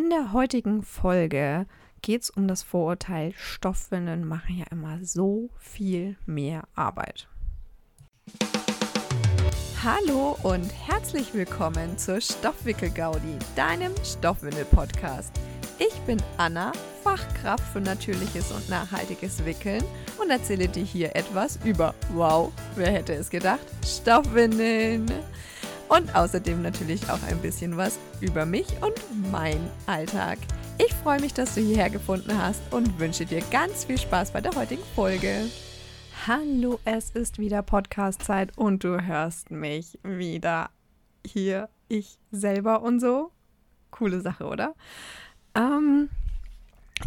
In der heutigen Folge geht es um das Vorurteil, Stoffwindeln machen ja immer so viel mehr Arbeit. Hallo und herzlich willkommen zur Stoffwickel-Gaudi, deinem Stoffwindel-Podcast. Ich bin Anna, Fachkraft für natürliches und nachhaltiges Wickeln und erzähle dir hier etwas über, wow, wer hätte es gedacht, Stoffwindeln. Und außerdem natürlich auch ein bisschen was über mich und mein Alltag. Ich freue mich, dass du hierher gefunden hast und wünsche dir ganz viel Spaß bei der heutigen Folge. Hallo, es ist wieder Podcast-Zeit und du hörst mich wieder hier, ich selber und so. Coole Sache, oder? Ähm,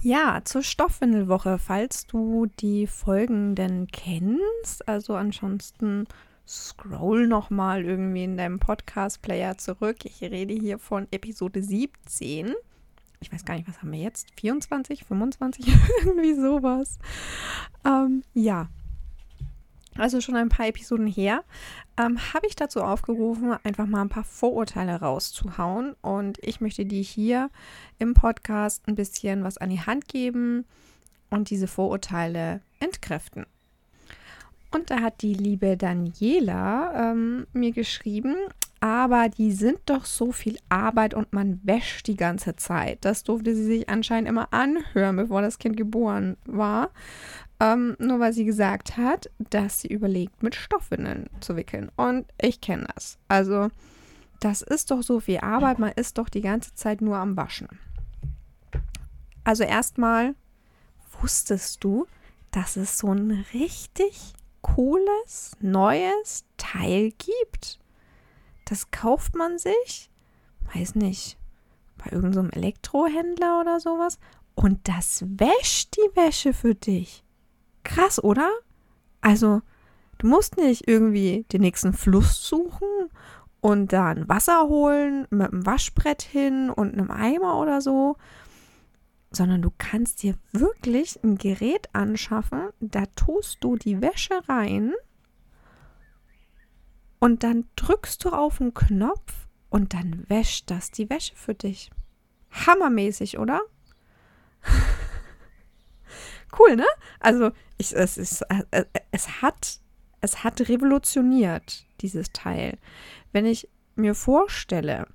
ja, zur Stoffwindelwoche, falls du die Folgen denn kennst. Also ansonsten scroll nochmal irgendwie in deinem Podcast-Player zurück. Ich rede hier von Episode 17. Ich weiß gar nicht, was haben wir jetzt? 24, 25? irgendwie sowas. Ähm, ja, also schon ein paar Episoden her, ähm, habe ich dazu aufgerufen, einfach mal ein paar Vorurteile rauszuhauen. Und ich möchte dir hier im Podcast ein bisschen was an die Hand geben und diese Vorurteile entkräften. Und da hat die liebe Daniela ähm, mir geschrieben, aber die sind doch so viel Arbeit und man wäscht die ganze Zeit. Das durfte sie sich anscheinend immer anhören, bevor das Kind geboren war. Ähm, nur weil sie gesagt hat, dass sie überlegt, mit Stoffwindeln zu wickeln. Und ich kenne das. Also, das ist doch so viel Arbeit. Man ist doch die ganze Zeit nur am Waschen. Also, erstmal wusstest du, dass es so ein richtig cooles, neues Teil gibt. Das kauft man sich, weiß nicht, bei irgendeinem so Elektrohändler oder sowas. Und das wäscht die Wäsche für dich. Krass, oder? Also, du musst nicht irgendwie den nächsten Fluss suchen und dann Wasser holen mit einem Waschbrett hin und einem Eimer oder so, sondern du kannst dir wirklich ein Gerät anschaffen, da tust du die Wäsche rein und dann drückst du auf den Knopf und dann wäscht das die Wäsche für dich. Hammermäßig, oder? cool, ne? Also ich, es, ist, äh, äh, es, hat, es hat revolutioniert, dieses Teil. Wenn ich mir vorstelle,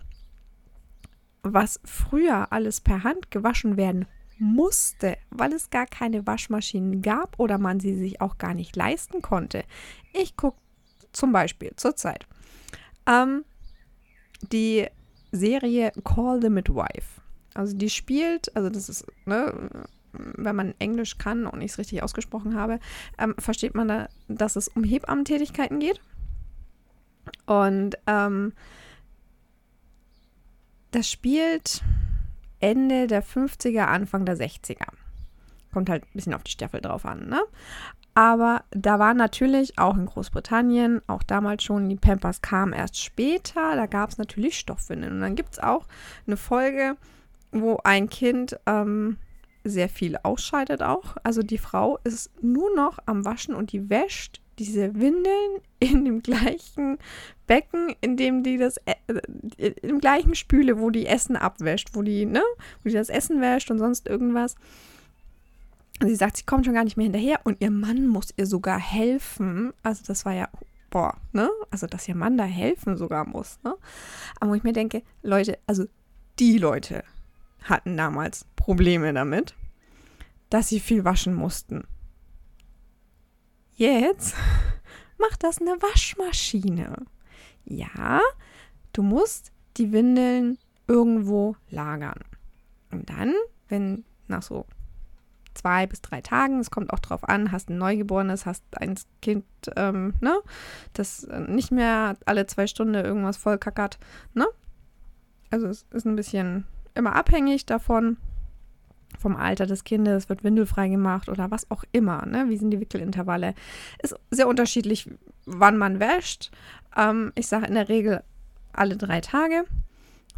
was früher alles per Hand gewaschen werden musste, weil es gar keine Waschmaschinen gab oder man sie sich auch gar nicht leisten konnte. Ich gucke zum Beispiel zurzeit ähm, die Serie Call the Midwife. Also die spielt, also das ist ne, wenn man Englisch kann und ich es richtig ausgesprochen habe, ähm, versteht man da, dass es um Hebammentätigkeiten geht. Und ähm, das spielt Ende der 50er, Anfang der 60er. Kommt halt ein bisschen auf die Staffel drauf an, ne? Aber da war natürlich auch in Großbritannien, auch damals schon, die Pampers kamen erst später. Da gab es natürlich Stoffwindeln. Und dann gibt es auch eine Folge, wo ein Kind ähm, sehr viel ausscheidet auch. Also die Frau ist nur noch am Waschen und die wäscht diese Windeln in dem gleichen Becken, in dem die das äh, im gleichen Spüle, wo die Essen abwäscht, wo die, ne, wo die das Essen wäscht und sonst irgendwas. Und sie sagt, sie kommt schon gar nicht mehr hinterher und ihr Mann muss ihr sogar helfen. Also das war ja, boah, ne? Also dass ihr Mann da helfen sogar muss, ne? Aber wo ich mir denke, Leute, also die Leute hatten damals Probleme damit, dass sie viel waschen mussten. Jetzt macht das eine Waschmaschine. Ja, du musst die Windeln irgendwo lagern. Und dann, wenn nach so zwei bis drei Tagen, es kommt auch drauf an, hast ein Neugeborenes, hast ein Kind, ähm, ne, das nicht mehr alle zwei Stunden irgendwas voll kackert, ne? Also es ist ein bisschen immer abhängig davon, vom Alter des Kindes, wird windelfrei gemacht oder was auch immer. Ne? Wie sind die Wickelintervalle? Ist sehr unterschiedlich, wann man wäscht. Ähm, ich sage in der Regel alle drei Tage.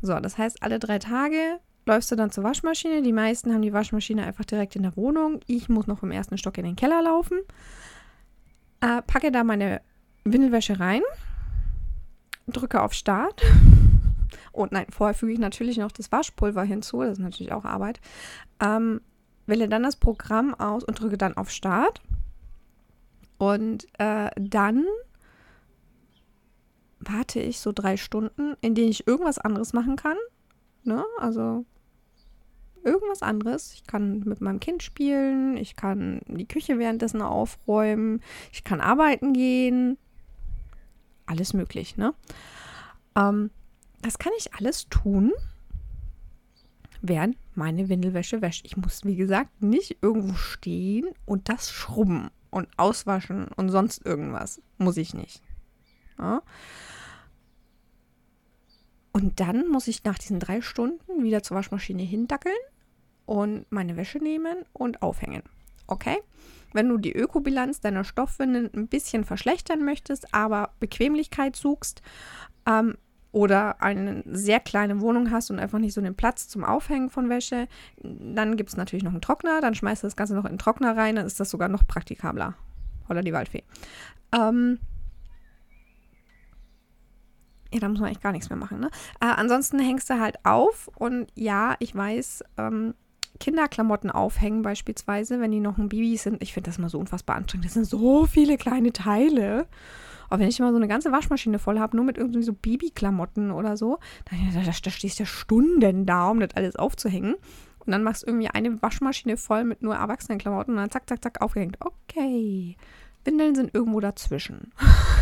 So, das heißt, alle drei Tage läufst du dann zur Waschmaschine. Die meisten haben die Waschmaschine einfach direkt in der Wohnung. Ich muss noch im ersten Stock in den Keller laufen. Äh, packe da meine Windelwäsche rein, drücke auf Start Und nein, vorher füge ich natürlich noch das Waschpulver hinzu. Das ist natürlich auch Arbeit. Ähm, wähle dann das Programm aus und drücke dann auf Start. Und äh, dann warte ich so drei Stunden, in denen ich irgendwas anderes machen kann. Ne? Also irgendwas anderes. Ich kann mit meinem Kind spielen, ich kann die Küche währenddessen aufräumen, ich kann arbeiten gehen. Alles möglich, ne? Ähm, das kann ich alles tun, während meine Windelwäsche wäscht. Ich muss, wie gesagt, nicht irgendwo stehen und das schrubben und auswaschen und sonst irgendwas. Muss ich nicht. Ja? Und dann muss ich nach diesen drei Stunden wieder zur Waschmaschine hindackeln und meine Wäsche nehmen und aufhängen. Okay? Wenn du die Ökobilanz deiner Stoffwindeln ein bisschen verschlechtern möchtest, aber Bequemlichkeit suchst ähm, oder eine sehr kleine Wohnung hast und einfach nicht so den Platz zum Aufhängen von Wäsche, dann gibt es natürlich noch einen Trockner. Dann schmeißt du das Ganze noch in den Trockner rein, dann ist das sogar noch praktikabler. Oder die Waldfee. Ähm, ja, da muss man eigentlich gar nichts mehr machen. Ne? Äh, ansonsten hängst du halt auf und ja, ich weiß, ähm, Kinderklamotten aufhängen beispielsweise, wenn die noch ein Baby sind. Ich finde das mal so unfassbar anstrengend. Das sind so viele kleine Teile. Aber wenn ich mal so eine ganze Waschmaschine voll habe, nur mit irgendwie so Babyklamotten oder so, dann da, da, da stehst du ja Stunden da, um das alles aufzuhängen. Und dann machst du irgendwie eine Waschmaschine voll mit nur Erwachsenenklamotten und dann zack, zack, zack, aufgehängt. Okay. Windeln sind irgendwo dazwischen.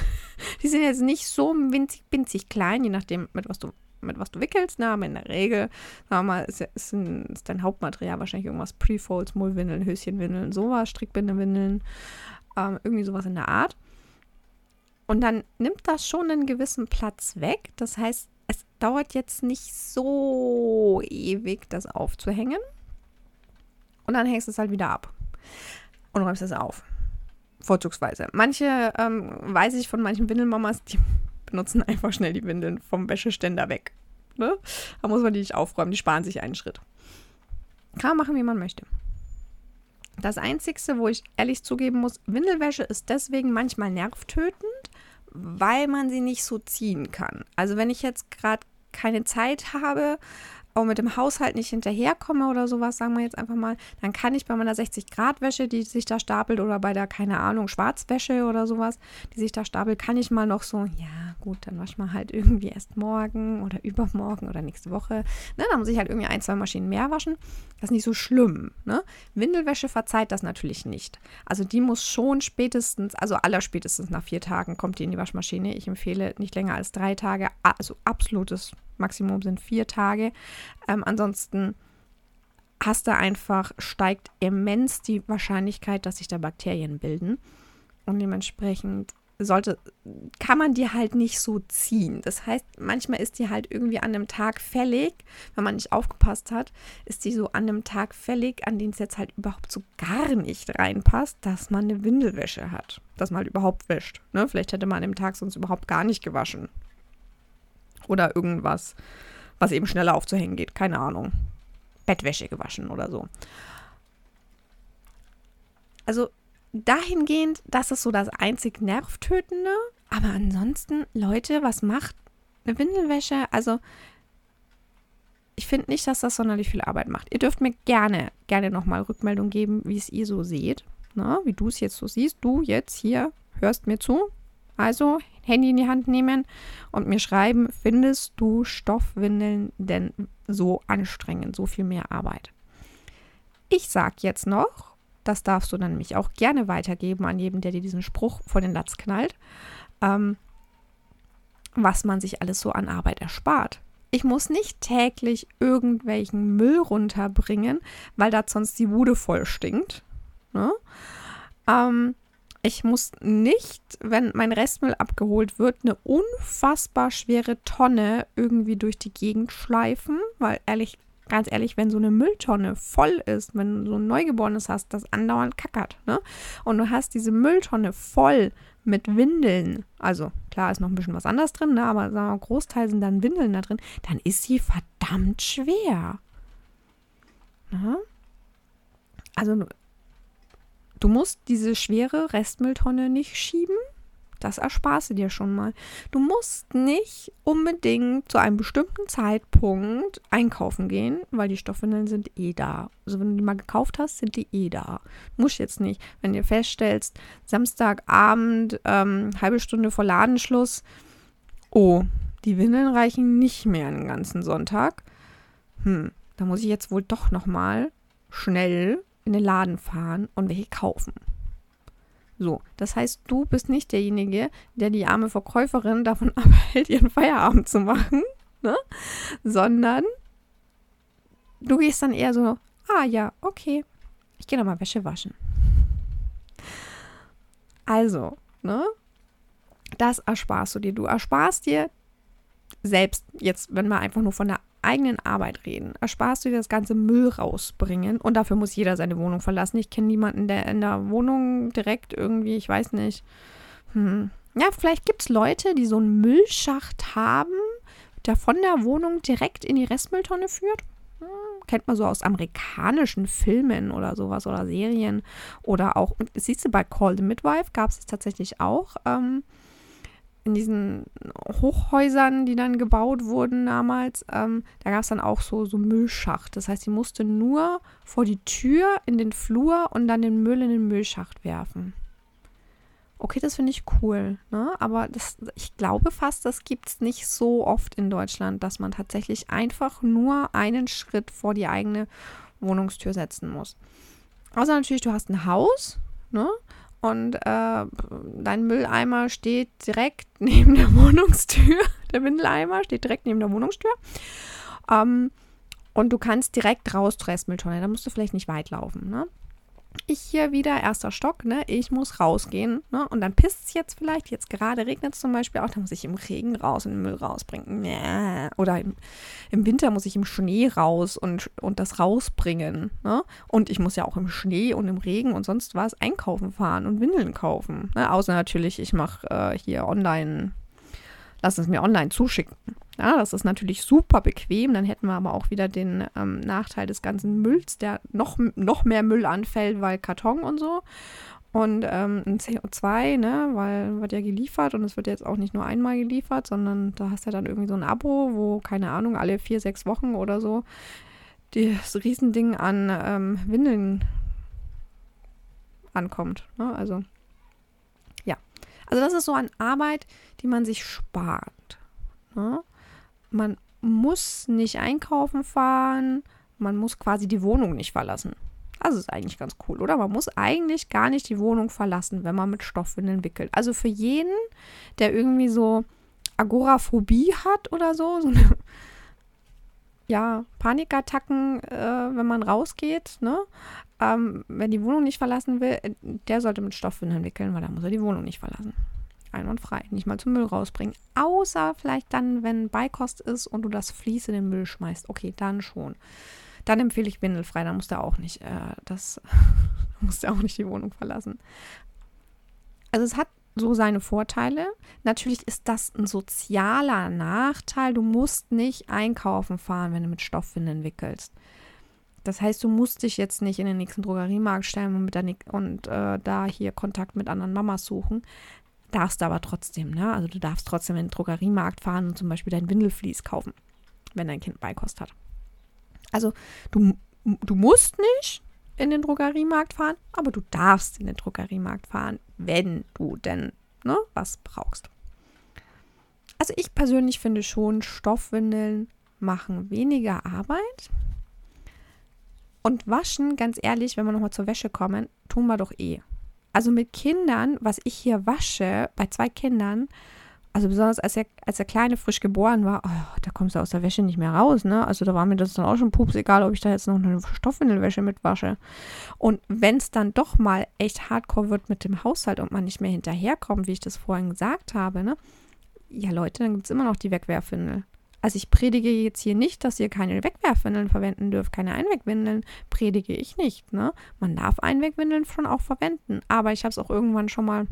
Die sind jetzt nicht so winzig, winzig klein, je nachdem, mit was du, mit was du wickelst. Na, aber in der Regel, sagen wir mal, ist, ist, ein, ist dein Hauptmaterial wahrscheinlich irgendwas Prefolds, Mullwindeln, Höschenwindeln, sowas, Strickbindewindeln, ähm, irgendwie sowas in der Art. Und dann nimmt das schon einen gewissen Platz weg. Das heißt, es dauert jetzt nicht so ewig, das aufzuhängen. Und dann hängst du es halt wieder ab und räumst es auf. Vorzugsweise. Manche, ähm, weiß ich von manchen Windelmamas, die benutzen einfach schnell die Windeln vom Wäscheständer weg. Ne? Da muss man die nicht aufräumen, die sparen sich einen Schritt. Kann man machen, wie man möchte. Das Einzige, wo ich ehrlich zugeben muss, Windelwäsche ist deswegen manchmal nervtötend, weil man sie nicht so ziehen kann. Also wenn ich jetzt gerade keine Zeit habe, auch mit dem Haushalt nicht hinterherkomme oder sowas, sagen wir jetzt einfach mal, dann kann ich bei meiner 60-Grad-Wäsche, die sich da stapelt, oder bei der, keine Ahnung, Schwarzwäsche oder sowas, die sich da stapelt, kann ich mal noch so, ja, gut, dann wasch mal halt irgendwie erst morgen oder übermorgen oder nächste Woche. Ne, dann muss ich halt irgendwie ein, zwei Maschinen mehr waschen. Das ist nicht so schlimm. Ne? Windelwäsche verzeiht das natürlich nicht. Also die muss schon spätestens, also allerspätestens nach vier Tagen kommt die in die Waschmaschine. Ich empfehle nicht länger als drei Tage, also absolutes Maximum sind vier Tage. Ähm, ansonsten hast du einfach, steigt immens die Wahrscheinlichkeit, dass sich da Bakterien bilden. Und dementsprechend sollte, kann man die halt nicht so ziehen. Das heißt, manchmal ist die halt irgendwie an einem Tag fällig, wenn man nicht aufgepasst hat, ist die so an einem Tag fällig, an den es jetzt halt überhaupt so gar nicht reinpasst, dass man eine Windelwäsche hat. Dass man halt überhaupt wäscht. Ne? Vielleicht hätte man an dem Tag sonst überhaupt gar nicht gewaschen. Oder irgendwas, was eben schneller aufzuhängen geht. Keine Ahnung. Bettwäsche gewaschen oder so. Also dahingehend, das ist so das einzig Nervtötende. Aber ansonsten, Leute, was macht eine Windelwäsche? Also, ich finde nicht, dass das sonderlich viel Arbeit macht. Ihr dürft mir gerne, gerne nochmal Rückmeldung geben, wie es ihr so seht. Na, ne? wie du es jetzt so siehst. Du jetzt hier hörst mir zu. Also Handy in die Hand nehmen und mir schreiben, findest du Stoffwindeln denn so anstrengend, so viel mehr Arbeit? Ich sag jetzt noch, das darfst du dann nämlich auch gerne weitergeben an jeden, der dir diesen Spruch vor den Latz knallt, ähm, was man sich alles so an Arbeit erspart. Ich muss nicht täglich irgendwelchen Müll runterbringen, weil da sonst die Wude voll stinkt. Ne? Ähm, ich muss nicht, wenn mein Restmüll abgeholt wird, eine unfassbar schwere Tonne irgendwie durch die Gegend schleifen, weil ehrlich ganz ehrlich, wenn so eine Mülltonne voll ist, wenn du so ein Neugeborenes hast, das andauernd kackert, ne? Und du hast diese Mülltonne voll mit Windeln, also klar ist noch ein bisschen was anderes drin, ne? aber sagen wir, Großteil sind dann Windeln da drin, dann ist sie verdammt schwer. Ne? Also du musst diese schwere Restmülltonne nicht schieben, Das ersparst du dir schon mal. Du musst nicht unbedingt zu einem bestimmten Zeitpunkt einkaufen gehen, weil die Stoffwindeln sind eh da. Also wenn du die mal gekauft hast, sind die eh da. Muss jetzt nicht. Wenn du feststellst, Samstagabend, ähm, halbe Stunde vor Ladenschluss, oh, die Windeln reichen nicht mehr einen ganzen Sonntag. Hm, da muss ich jetzt wohl doch noch mal schnell in den Laden fahren und welche kaufen. So, das heißt, du bist nicht derjenige, der die arme Verkäuferin davon abhält, ihren Feierabend zu machen, ne? sondern du gehst dann eher so, ah ja, okay, ich gehe nochmal Wäsche waschen. Also, ne? Das ersparst du dir. Du ersparst dir selbst, jetzt, wenn wir einfach nur von der eigenen Arbeit reden, ersparst du dir das ganze Müll rausbringen und dafür muss jeder seine Wohnung verlassen. Ich kenne niemanden, der in der Wohnung direkt irgendwie, ich weiß nicht. Hm. Ja, vielleicht gibt es Leute, die so einen Müllschacht haben, der von der Wohnung direkt in die Restmülltonne führt. Hm, kennt man so aus amerikanischen Filmen oder sowas oder Serien. Oder auch, siehst du, bei Call the Midwife gab es tatsächlich auch. Ähm, in diesen Hochhäusern, die dann gebaut wurden damals, ähm, da gab es dann auch so, so Müllschacht. Das heißt, sie musste nur vor die Tür in den Flur und dann den Müll in den Müllschacht werfen. Okay, das finde ich cool, ne? aber das, ich glaube fast, das gibt es nicht so oft in Deutschland, dass man tatsächlich einfach nur einen Schritt vor die eigene Wohnungstür setzen muss. Außer natürlich, du hast ein Haus, ne? Und äh, dein Mülleimer steht direkt neben der Wohnungstür. Der Windeleimer steht direkt neben der Wohnungstür. Ähm, und du kannst direkt raus zur Restmülltonne. Da musst du vielleicht nicht weit laufen. Ne? Ich hier wieder, erster Stock, ne, ich muss rausgehen, ne, und dann pisst es jetzt vielleicht, jetzt gerade regnet es zum Beispiel auch, dann muss ich im Regen raus und den Müll rausbringen. Oder im, im, Winter muss ich im Schnee raus und, und das rausbringen, ne, und ich muss ja auch im Schnee und im Regen und sonst was einkaufen fahren und Windeln kaufen, ne, außer natürlich, ich mache äh, hier online, lass es mir online zuschicken, ja, das ist natürlich super bequem. Dann hätten wir aber auch wieder den ähm, Nachteil des ganzen Mülls, der noch, noch mehr Müll anfällt, weil Karton und so. Und ähm, ein CO2, ne, weil wird ja geliefert und es wird jetzt auch nicht nur einmal geliefert, sondern da hast du ja dann irgendwie so ein Abo, wo, keine Ahnung, alle vier, sechs Wochen oder so das Riesending an ähm, Windeln ankommt. Ne? Also, ja. Also das ist so an Arbeit, die man sich spart. Ne? Man muss nicht einkaufen fahren, man muss quasi die Wohnung nicht verlassen. Das ist eigentlich ganz cool, oder? Man muss eigentlich gar nicht die Wohnung verlassen, wenn man mit Stoffwindeln wickelt. Also für jeden, der irgendwie so Agoraphobie hat oder so, so eine, ja, Panikattacken, äh, wenn man rausgeht, ne? Ähm, wenn die Wohnung nicht verlassen will, der sollte mit Stoffwindeln wickeln, weil da muss er die Wohnung nicht verlassen einwandfrei. Nicht mal zum Müll rausbringen. Außer vielleicht dann, wenn Beikost ist und du das Vlies in den Müll schmeißt. Okay, dann schon. Dann empfehle ich windelfrei. Dann muss der auch nicht, äh, das muss der auch nicht die Wohnung verlassen. Also es hat so seine Vorteile. Natürlich ist das ein sozialer Nachteil. Du musst nicht einkaufen fahren, wenn du mit Stoffwindeln wickelst. Das heißt, du musst dich jetzt nicht in den nächsten Drogeriemarkt stellen und, mit der, und äh, da hier Kontakt mit anderen Mamas suchen. Darfst aber trotzdem, ne? Also du darfst trotzdem in den Drogeriemarkt fahren und zum Beispiel dein Windelflies kaufen, wenn dein Kind Beikost hat. Also du, du musst nicht in den Drogeriemarkt fahren, aber du darfst in den Drogeriemarkt fahren, wenn du denn ne, was brauchst. Also ich persönlich finde schon, Stoffwindeln machen weniger Arbeit. Und waschen, ganz ehrlich, wenn wir nochmal zur Wäsche kommen, tun wir doch eh. Also mit Kindern, was ich hier wasche, bei zwei Kindern, also besonders als der, als Kleine frisch geboren war, oh, da kommst du aus der Wäsche nicht mehr raus, ne? Also da war mir das dann auch schon pups, egal ob ich da jetzt noch eine Stoffwindelwäsche mitwasche. Und wenn es dann doch mal echt hardcore wird mit dem Haushalt und man nicht mehr hinterherkommt, wie ich das vorhin gesagt habe, ne? Ja, Leute, dann gibt es immer noch die Wegwerfwindel. Also ich predige jetzt hier nicht, dass ihr keine Wegwerfwindeln verwenden dürft, keine Einwegwindeln, predige ich nicht. Ne? Man darf Einwegwindeln schon auch verwenden, aber ich habe es auch irgendwann schon mal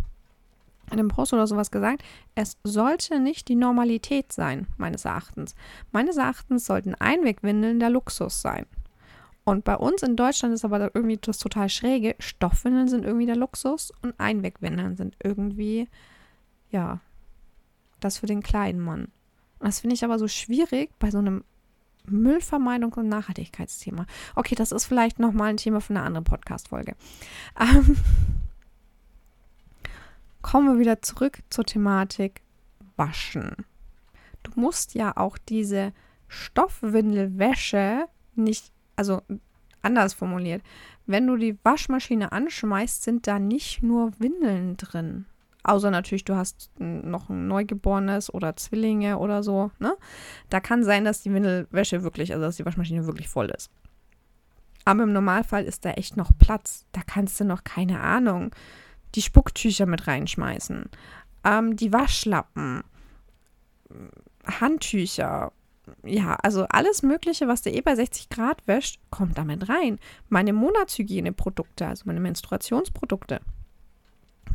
in einem Post oder sowas gesagt, es sollte nicht die Normalität sein, meines Erachtens. Meines Erachtens sollten Einwegwindeln der Luxus sein. Und bei uns in Deutschland ist aber irgendwie das total schräge. Stoffwindeln sind irgendwie der Luxus und Einwegwindeln sind irgendwie ja, das für den kleinen Mann. Das finde ich aber so schwierig bei so einem Müllvermeidung und Nachhaltigkeitsthema. Okay, das ist vielleicht nochmal ein Thema von einer anderen Podcast-Folge. Ähm, kommen wir wieder zurück zur Thematik Waschen. Du musst ja auch diese Stoffwindelwäsche nicht, also anders formuliert, wenn du die Waschmaschine anschmeißt, sind da nicht nur Windeln drin. Außer natürlich, du hast noch ein Neugeborenes oder Zwillinge oder so. Ne? Da kann sein, dass die Windelwäsche wirklich, also dass die Waschmaschine wirklich voll ist. Aber im Normalfall ist da echt noch Platz. Da kannst du noch, keine Ahnung, die Spucktücher mit reinschmeißen. Ähm, die Waschlappen, Handtücher. Ja, also alles Mögliche, was der eh bei 60 Grad wäscht, kommt damit rein. Meine Monatshygieneprodukte, also meine Menstruationsprodukte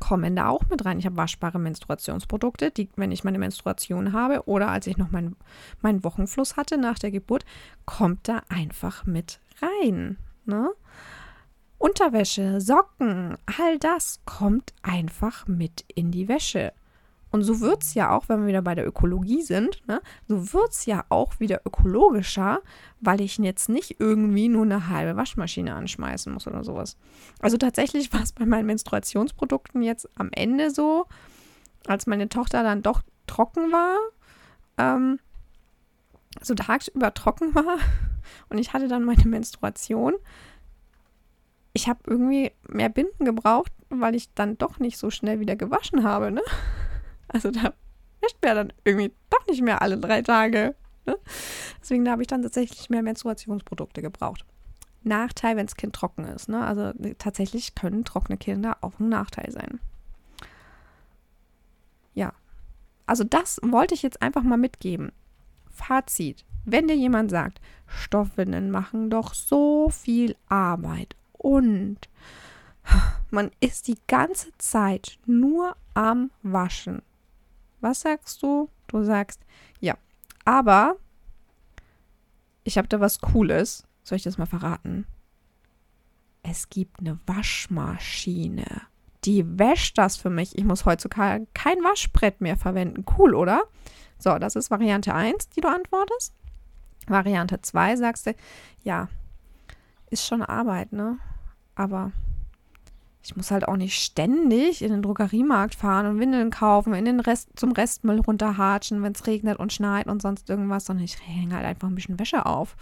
kommen da auch mit rein. Ich habe waschbare Menstruationsprodukte, die, wenn ich meine Menstruation habe oder als ich noch meinen mein Wochenfluss hatte nach der Geburt, kommt da einfach mit rein. Ne? Unterwäsche, Socken, all das kommt einfach mit in die Wäsche. Und so wird es ja auch, wenn wir wieder bei der Ökologie sind, ne, so wird es ja auch wieder ökologischer, weil ich jetzt nicht irgendwie nur eine halbe Waschmaschine anschmeißen muss oder sowas. Also tatsächlich war es bei meinen Menstruationsprodukten jetzt am Ende so, als meine Tochter dann doch trocken war, ähm, so tagsüber trocken war und ich hatte dann meine Menstruation. Ich habe irgendwie mehr Binden gebraucht, weil ich dann doch nicht so schnell wieder gewaschen habe, ne? Also da wäscht ja dann irgendwie doch nicht mehr alle drei Tage. Ne? Deswegen habe ich dann tatsächlich mehr Menstruationsprodukte gebraucht. Nachteil, wenn das Kind trocken ist. Ne? Also tatsächlich können trockene Kinder auch ein Nachteil sein. Ja. Also das wollte ich jetzt einfach mal mitgeben. Fazit. Wenn dir jemand sagt, Stoffwindeln machen doch so viel Arbeit und man ist die ganze Zeit nur am Waschen, was sagst du? Du sagst, ja, aber ich habe da was Cooles. Soll ich das mal verraten? Es gibt eine Waschmaschine. Die wäscht das für mich. Ich muss heutzutage kein Waschbrett mehr verwenden. Cool, oder? So, das ist Variante 1, die du antwortest. Variante 2 sagst du, ja, ist schon Arbeit, ne? Aber ich muss halt auch nicht ständig in den Drogeriemarkt fahren und Windeln kaufen, in den Rest, zum Restmüll runterhatschen, wenn es regnet und schneit und sonst irgendwas, sondern ich hänge halt einfach ein bisschen Wäsche auf.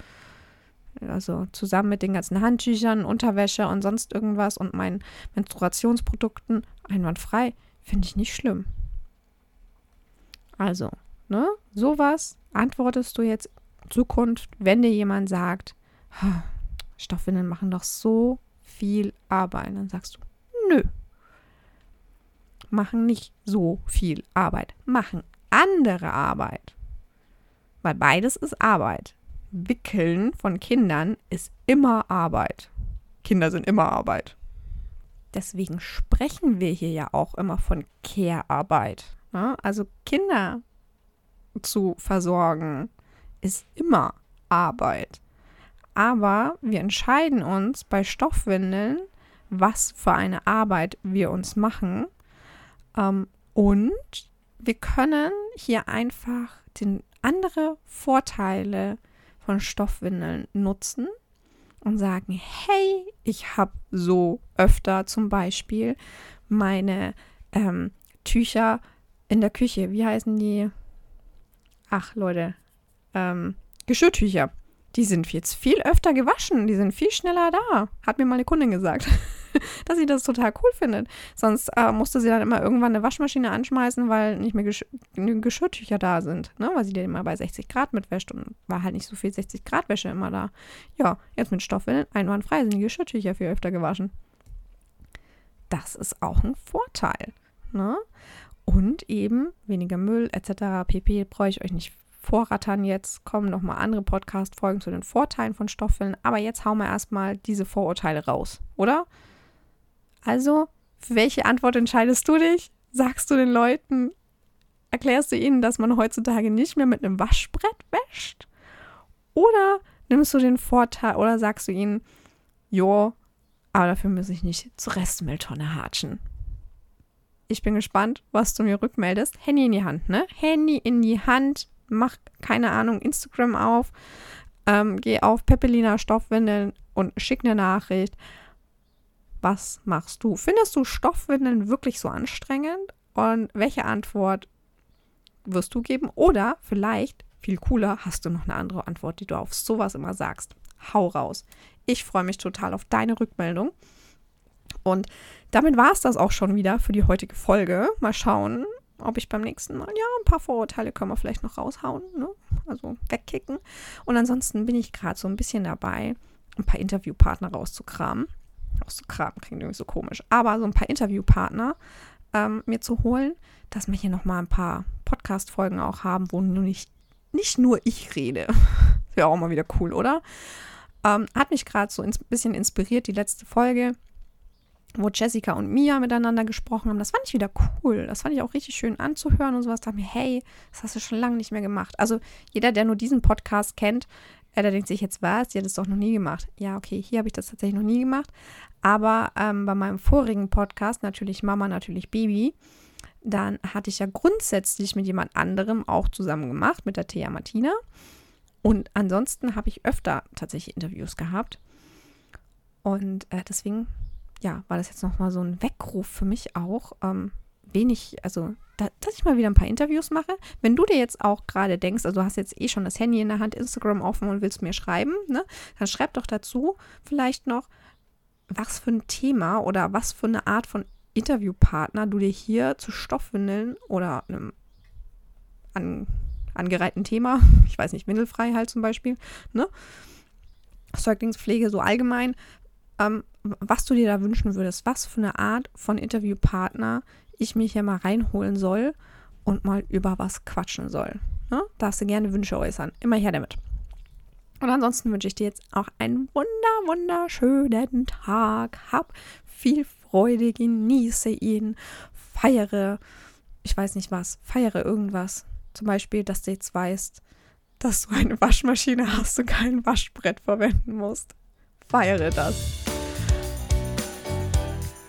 Also zusammen mit den ganzen Handtüchern, Unterwäsche und sonst irgendwas und meinen Menstruationsprodukten einwandfrei, finde ich nicht schlimm. Also, ne, sowas antwortest du jetzt in Zukunft, wenn dir jemand sagt, Stoffwindeln machen doch so viel Arbeit. Dann sagst du, Nö. Machen nicht so viel Arbeit. Machen andere Arbeit. Weil beides ist Arbeit. Wickeln von Kindern ist immer Arbeit. Kinder sind immer Arbeit. Deswegen sprechen wir hier ja auch immer von Care-Arbeit. Ne? Also Kinder zu versorgen ist immer Arbeit. Aber wir entscheiden uns bei Stoffwindeln was für eine Arbeit wir uns machen. Ähm, und wir können hier einfach den andere Vorteile von Stoffwindeln nutzen und sagen, hey, ich habe so öfter zum Beispiel meine ähm, Tücher in der Küche. Wie heißen die? Ach, Leute, ähm, Geschirrtücher. Die sind jetzt viel öfter gewaschen, die sind viel schneller da, hat mir mal eine Kundin gesagt. dass sie das total cool findet. Sonst äh, musste sie dann immer irgendwann eine Waschmaschine anschmeißen, weil nicht mehr Gesch Geschirrtücher da sind, ne? weil sie die immer bei 60 Grad mitwäscht und war halt nicht so viel 60 Grad Wäsche immer da. Ja, jetzt mit Stoffwindeln einwandfrei sind die Geschirrtücher viel öfter gewaschen. Das ist auch ein Vorteil. Ne? Und eben weniger Müll etc. pp. brauche ich euch nicht vorrattern. Jetzt kommen nochmal andere Podcast-Folgen zu den Vorteilen von Stoffwindeln. Aber jetzt hauen wir erstmal diese Vorurteile raus, oder? Also, für welche Antwort entscheidest du dich? Sagst du den Leuten, erklärst du ihnen, dass man heutzutage nicht mehr mit einem Waschbrett wäscht? Oder nimmst du den Vorteil oder sagst du ihnen, jo, aber dafür muss ich nicht zur Restmülltonne hatschen? ich bin gespannt, was du mir rückmeldest. Handy in die Hand, ne? Handy in die Hand. Mach, keine Ahnung, Instagram auf. Ähm, geh auf Pepelina Stoffwindeln und schick eine Nachricht. Was machst du? Findest du Stoffwindeln wirklich so anstrengend? Und welche Antwort wirst du geben? Oder vielleicht, viel cooler, hast du noch eine andere Antwort, die du auf sowas immer sagst. Hau raus. Ich freue mich total auf deine Rückmeldung. Und damit war es das auch schon wieder für die heutige Folge. Mal schauen, ob ich beim nächsten Mal, ja, ein paar Vorurteile können wir vielleicht noch raushauen, ne? also wegkicken. Und ansonsten bin ich gerade so ein bisschen dabei, ein paar Interviewpartner rauszukramen. Rauszukramen klingt irgendwie so komisch. Aber so ein paar Interviewpartner ähm, mir zu holen, dass wir hier nochmal ein paar Podcast-Folgen auch haben, wo nur nicht, nicht nur ich rede. Wäre auch mal wieder cool, oder? Ähm, hat mich gerade so ein bisschen inspiriert, die letzte Folge wo Jessica und Mia miteinander gesprochen haben. Das fand ich wieder cool. Das fand ich auch richtig schön anzuhören und sowas. Da mir, hey, das hast du schon lange nicht mehr gemacht. Also jeder, der nur diesen Podcast kennt, der denkt sich jetzt, was? Die hat das doch noch nie gemacht. Ja, okay, hier habe ich das tatsächlich noch nie gemacht. Aber ähm, bei meinem vorigen Podcast, natürlich Mama, natürlich Baby, dann hatte ich ja grundsätzlich mit jemand anderem auch zusammen gemacht, mit der Thea Martina. Und ansonsten habe ich öfter tatsächlich Interviews gehabt. Und äh, deswegen ja, war das jetzt nochmal so ein Weckruf für mich auch. Ähm, wenig, also, da, dass ich mal wieder ein paar Interviews mache. Wenn du dir jetzt auch gerade denkst, also du hast jetzt eh schon das Handy in der Hand, Instagram offen und willst mir schreiben, ne, dann schreib doch dazu vielleicht noch, was für ein Thema oder was für eine Art von Interviewpartner du dir hier zu Stoffwindeln oder einem an, angereihten Thema, ich weiß nicht, Windelfrei halt zum Beispiel, ne? Säuglingspflege so allgemein, ähm, was du dir da wünschen würdest, was für eine Art von Interviewpartner ich mich hier mal reinholen soll und mal über was quatschen soll. Ne? Darfst du gerne Wünsche äußern. Immer her damit. Und ansonsten wünsche ich dir jetzt auch einen wunder, wunderschönen Tag. Hab viel Freude, genieße ihn, feiere, ich weiß nicht was, feiere irgendwas. Zum Beispiel, dass du jetzt weißt, dass du eine Waschmaschine hast und kein Waschbrett verwenden musst. Feiere das